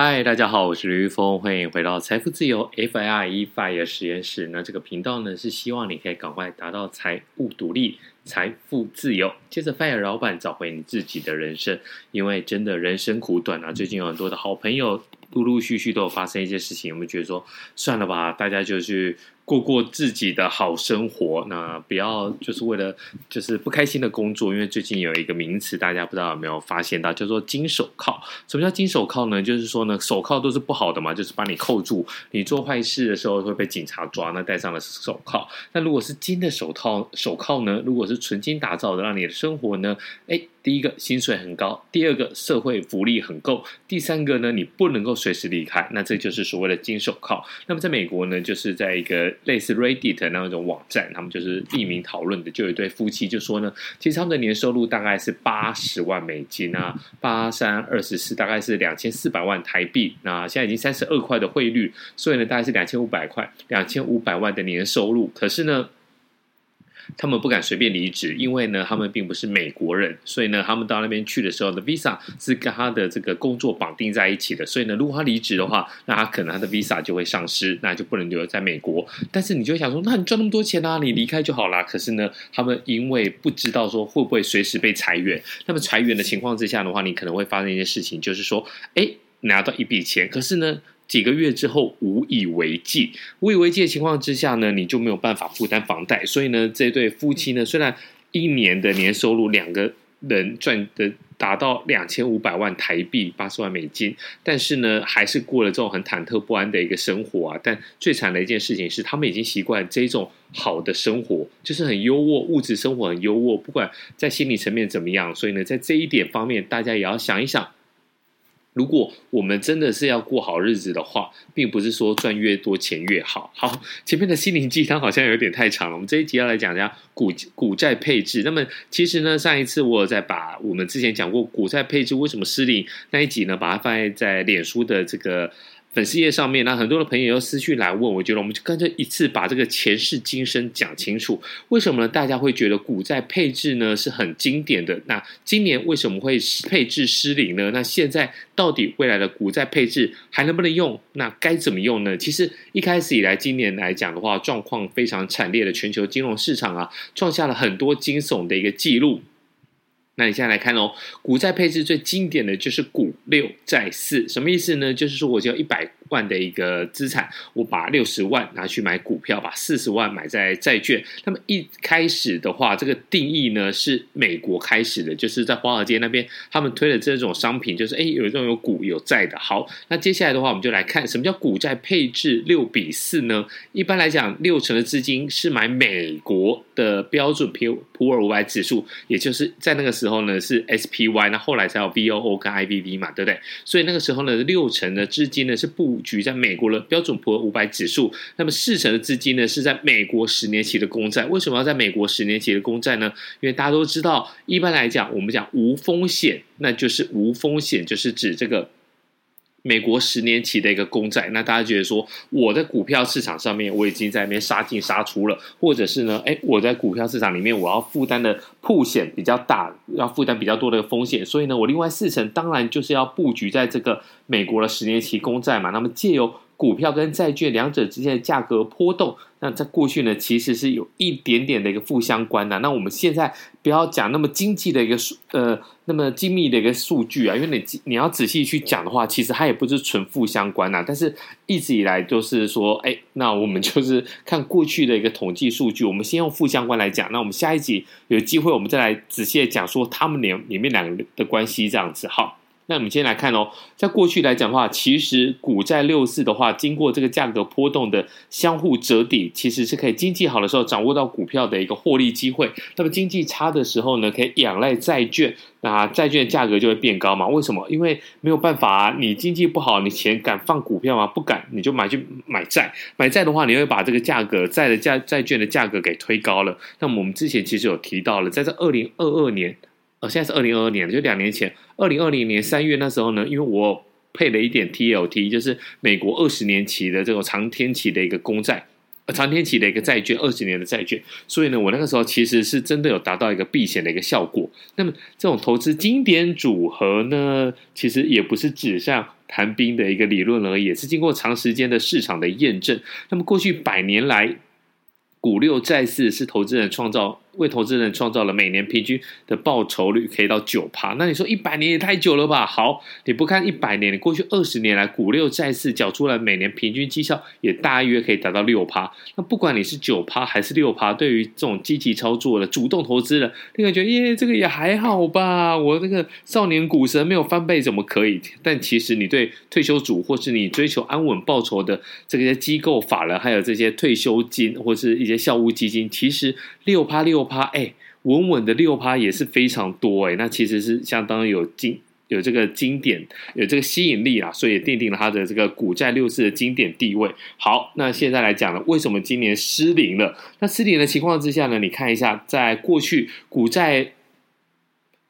嗨，大家好，我是刘玉峰，欢迎回到财富自由 FIRE FIRE 实验室。那这个频道呢，是希望你可以赶快达到财务独立、财富自由，接着 FIRE 老板找回你自己的人生。因为真的人生苦短啊，最近有很多的好朋友陆陆续续都有发生一些事情，我们觉得说算了吧，大家就去。过过自己的好生活，那不要就是为了就是不开心的工作，因为最近有一个名词，大家不知道有没有发现到，叫做金手铐。什么叫金手铐呢？就是说呢，手铐都是不好的嘛，就是把你扣住，你做坏事的时候会被警察抓，那戴上了手铐。那如果是金的手套手铐呢？如果是纯金打造的，让你的生活呢，哎。第一个薪水很高，第二个社会福利很够，第三个呢，你不能够随时离开，那这就是所谓的金手铐。那么在美国呢，就是在一个类似 Reddit 那种网站，他们就是匿名讨论的，就有一对夫妻就说呢，其实他们的年收入大概是八十万美金啊，八三二十四，大概是两千四百万台币。那现在已经三十二块的汇率，所以呢，大概是两千五百块，两千五百万的年收入。可是呢，他们不敢随便离职，因为呢，他们并不是美国人，所以呢，他们到那边去的时候的 visa 是跟他的这个工作绑定在一起的，所以呢，如果他离职的话，那他可能他的 visa 就会丧失，那就不能留在美国。但是你就想说，那你赚那么多钱啊，你离开就好啦。可是呢，他们因为不知道说会不会随时被裁员，那么裁员的情况之下的话，你可能会发生一件事情，就是说，哎，拿到一笔钱，可是呢。几个月之后无以为继，无以为继的情况之下呢，你就没有办法负担房贷。所以呢，这对夫妻呢，虽然一年的年收入两个人赚的达到两千五百万台币，八十万美金，但是呢，还是过了这种很忐忑不安的一个生活啊。但最惨的一件事情是，他们已经习惯这种好的生活，就是很优渥，物质生活很优渥，不管在心理层面怎么样。所以呢，在这一点方面，大家也要想一想。如果我们真的是要过好日子的话，并不是说赚越多钱越好。好，前面的心灵鸡汤好像有点太长了。我们这一集要来讲一下股股债配置。那么，其实呢，上一次我有在把我们之前讲过股债配置为什么失灵那一集呢，把它放在在脸书的这个。粉丝页上面，那很多的朋友又私讯来问，我觉得我们就干脆一次把这个前世今生讲清楚。为什么呢？大家会觉得股债配置呢是很经典的？那今年为什么会配置失灵呢？那现在到底未来的股债配置还能不能用？那该怎么用呢？其实一开始以来，今年来讲的话，状况非常惨烈的全球金融市场啊，创下了很多惊悚的一个记录。那你现在来看哦，股债配置最经典的就是股六债四，什么意思呢？就是说我只有一百万的一个资产，我把六十万拿去买股票，把四十万买在债券。那么一开始的话，这个定义呢是美国开始的，就是在华尔街那边他们推的这种商品，就是哎有这种有股有债的。好，那接下来的话，我们就来看什么叫股债配置六比四呢？一般来讲，六成的资金是买美国的标准普普尔五百指数，也就是在那个时候。呢是 SPY，那后来才有 VOO 跟 IVV 嘛，对不对？所以那个时候呢，六成的资金呢是不局在美国的标准普尔五百指数，那么四成的资金呢是在美国十年期的公债。为什么要在美国十年期的公债呢？因为大家都知道，一般来讲，我们讲无风险，那就是无风险，就是指这个。美国十年期的一个公债，那大家觉得说，我在股票市场上面我已经在那边杀进杀出了，或者是呢，哎，我在股票市场里面我要负担的曝险比较大，要负担比较多的风险，所以呢，我另外四成当然就是要布局在这个美国的十年期公债嘛，那么借由。股票跟债券两者之间的价格波动，那在过去呢，其实是有一点点的一个负相关的。那我们现在不要讲那么经济的一个数，呃，那么精密的一个数据啊，因为你你要仔细去讲的话，其实它也不是纯负相关呐。但是一直以来都是说，哎，那我们就是看过去的一个统计数据，我们先用负相关来讲。那我们下一集有机会，我们再来仔细的讲说他们两里面两个的关系这样子。好。那我们先来看哦，在过去来讲的话，其实股债六四的话，经过这个价格波动的相互折抵，其实是可以经济好的时候掌握到股票的一个获利机会。那么经济差的时候呢，可以仰赖债券，那债券价格就会变高嘛？为什么？因为没有办法啊，你经济不好，你钱敢放股票吗？不敢，你就买去买债。买债的话，你会把这个价格债的价债券的价格给推高了。那么我们之前其实有提到了，在这二零二二年。呃，现在是二零二二年，就两年前，二零二零年三月那时候呢，因为我配了一点 TLT，就是美国二十年期的这种长天期的一个公债，呃，长天期的一个债券，二十年的债券，所以呢，我那个时候其实是真的有达到一个避险的一个效果。那么这种投资经典组合呢，其实也不是纸上谈兵的一个理论而已，也是经过长时间的市场的验证。那么过去百年来，股六债四是投资人创造。为投资人创造了每年平均的报酬率可以到九趴，那你说一百年也太久了吧？好，你不看一百年，你过去二十年来股六债四缴出来每年平均绩效也大约可以达到六趴。那不管你是九趴还是六趴，对于这种积极操作的主动投资人，你感觉耶，这个也还好吧？我这个少年股神没有翻倍怎么可以？但其实你对退休主或是你追求安稳报酬的这些机构法人，还有这些退休金或是一些校务基金，其实六趴六。趴哎，稳稳的六趴也是非常多哎，那其实是相当有经有这个经典有这个吸引力啊，所以也奠定了它的这个股债六四的经典地位。好，那现在来讲呢，为什么今年失灵了？那失灵的情况之下呢，你看一下，在过去股债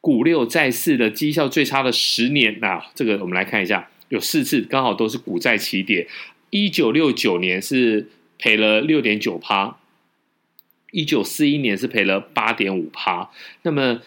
股六债四的绩效最差的十年，那这个我们来看一下，有四次刚好都是股债齐跌。一九六九年是赔了六点九趴。一九四一年是赔了八点五趴，那么。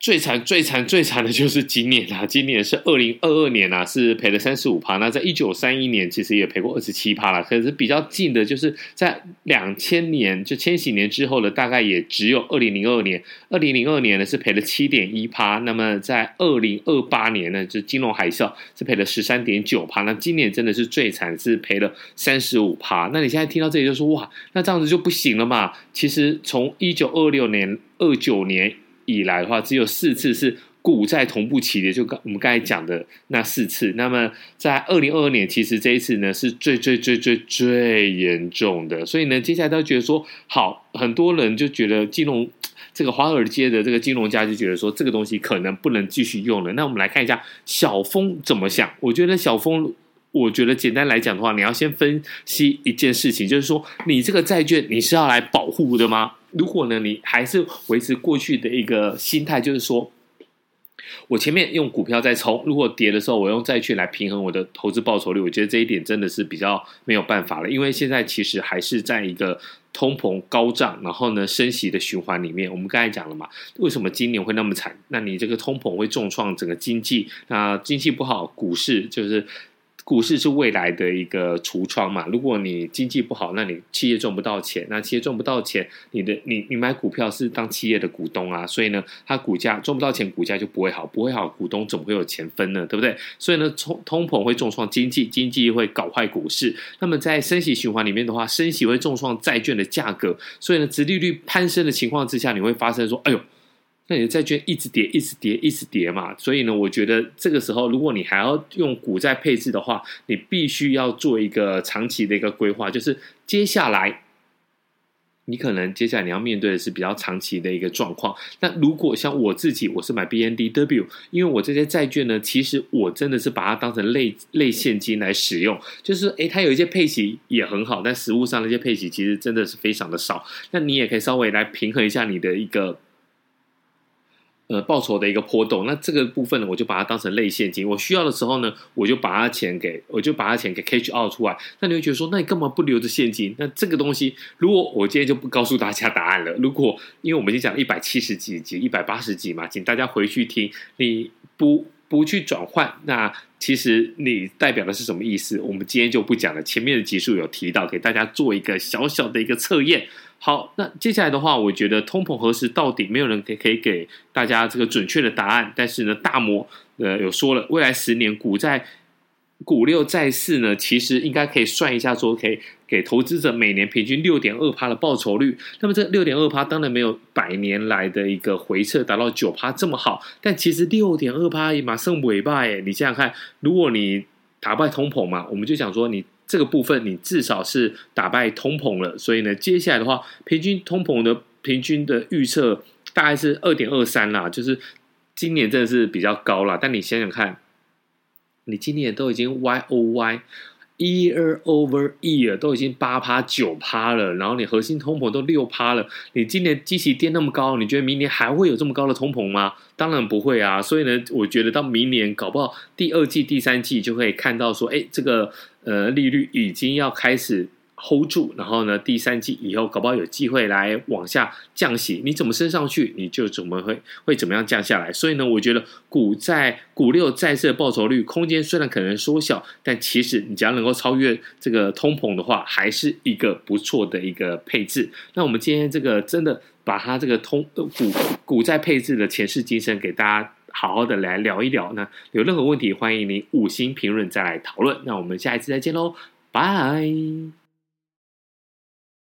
最惨、最惨、最惨的 就是今年啊！今年是二零二二年啊，是赔了三十五趴。那在一九三一年，其实也赔过二十七趴了。可是比较近的，就是在两千年，就千禧年之后的，大概也只有二零零二年。二零零二年呢是赔了七点一趴。那么在二零二八年呢，就金融海啸是赔了十三点九趴。那今年真的是最惨，是赔了三十五趴。那你现在听到这里就说哇，那这样子就不行了嘛？其实从一九二六年、二九年。以来的话，只有四次是股债同步起跌，就刚我们刚才讲的那四次。那么在二零二二年，其实这一次呢是最最最最最严重的。所以呢，接下来都觉得说，好，很多人就觉得金融这个华尔街的这个金融家就觉得说，这个东西可能不能继续用了。那我们来看一下小峰怎么想。我觉得小峰，我觉得简单来讲的话，你要先分析一件事情，就是说，你这个债券你是要来保护的吗？如果呢，你还是维持过去的一个心态，就是说，我前面用股票在冲，如果跌的时候，我用债券来平衡我的投资报酬率，我觉得这一点真的是比较没有办法了，因为现在其实还是在一个通膨高涨，然后呢升息的循环里面。我们刚才讲了嘛，为什么今年会那么惨？那你这个通膨会重创整个经济，那经济不好，股市就是。股市是未来的一个橱窗嘛，如果你经济不好，那你企业赚不到钱，那企业赚不到钱，你的你你买股票是当企业的股东啊，所以呢，它股价赚不到钱，股价就不会好，不会好，股东怎么会有钱分呢？对不对？所以呢，通通膨会重创经济，经济会搞坏股市。那么在升息循环里面的话，升息会重创债券的价格，所以呢，殖利率攀升的情况之下，你会发生说，哎呦。那你的债券一直跌，一直跌，一直跌嘛，所以呢，我觉得这个时候，如果你还要用股债配置的话，你必须要做一个长期的一个规划，就是接下来你可能接下来你要面对的是比较长期的一个状况。那如果像我自己，我是买 BNDW，因为我这些债券呢，其实我真的是把它当成类类现金来使用，就是诶，它有一些配息也很好，但实物上那些配息其实真的是非常的少。那你也可以稍微来平衡一下你的一个。呃，报酬的一个波动，那这个部分呢，我就把它当成类现金。我需要的时候呢，我就把它钱给，我就把它钱给 cash out 出来。那你会觉得说，那你干嘛不留着现金？那这个东西，如果我今天就不告诉大家答案了。如果因为我们已经讲了一百七十几集、一百八十集嘛，请大家回去听。你不不去转换，那其实你代表的是什么意思？我们今天就不讲了。前面的集数有提到，给大家做一个小小的一个测验。好，那接下来的话，我觉得通膨何时到底，没有人可以可以给大家这个准确的答案。但是呢，大摩呃有说了，未来十年股债股六债四呢，其实应该可以算一下，说可以给投资者每年平均六点二趴的报酬率。那么这六点二趴当然没有百年来的一个回撤达到九趴这么好，但其实六点二趴也马上尾巴哎，你想想看，如果你打败通膨嘛，我们就想说你这个部分你至少是打败通膨了，所以呢，接下来的话，平均通膨的平均的预测大概是二点二三啦，就是今年真的是比较高啦，但你想想看。你今年都已经 Y O Y year over year 都已经八趴九趴了，然后你核心通膨都六趴了，你今年基期垫那么高，你觉得明年还会有这么高的通膨吗？当然不会啊！所以呢，我觉得到明年搞不好第二季、第三季就可以看到说，哎，这个呃利率已经要开始。Hold 住，然后呢，第三季以后搞不好有机会来往下降息，你怎么升上去，你就怎么会会怎么样降下来。所以呢，我觉得股债股六债市的报酬率空间虽然可能缩小，但其实你只要能够超越这个通膨的话，还是一个不错的一个配置。那我们今天这个真的把它这个通股股债配置的前世今生给大家好好的来聊一聊。那有任何问题，欢迎您五星评论再来讨论。那我们下一次再见喽，拜。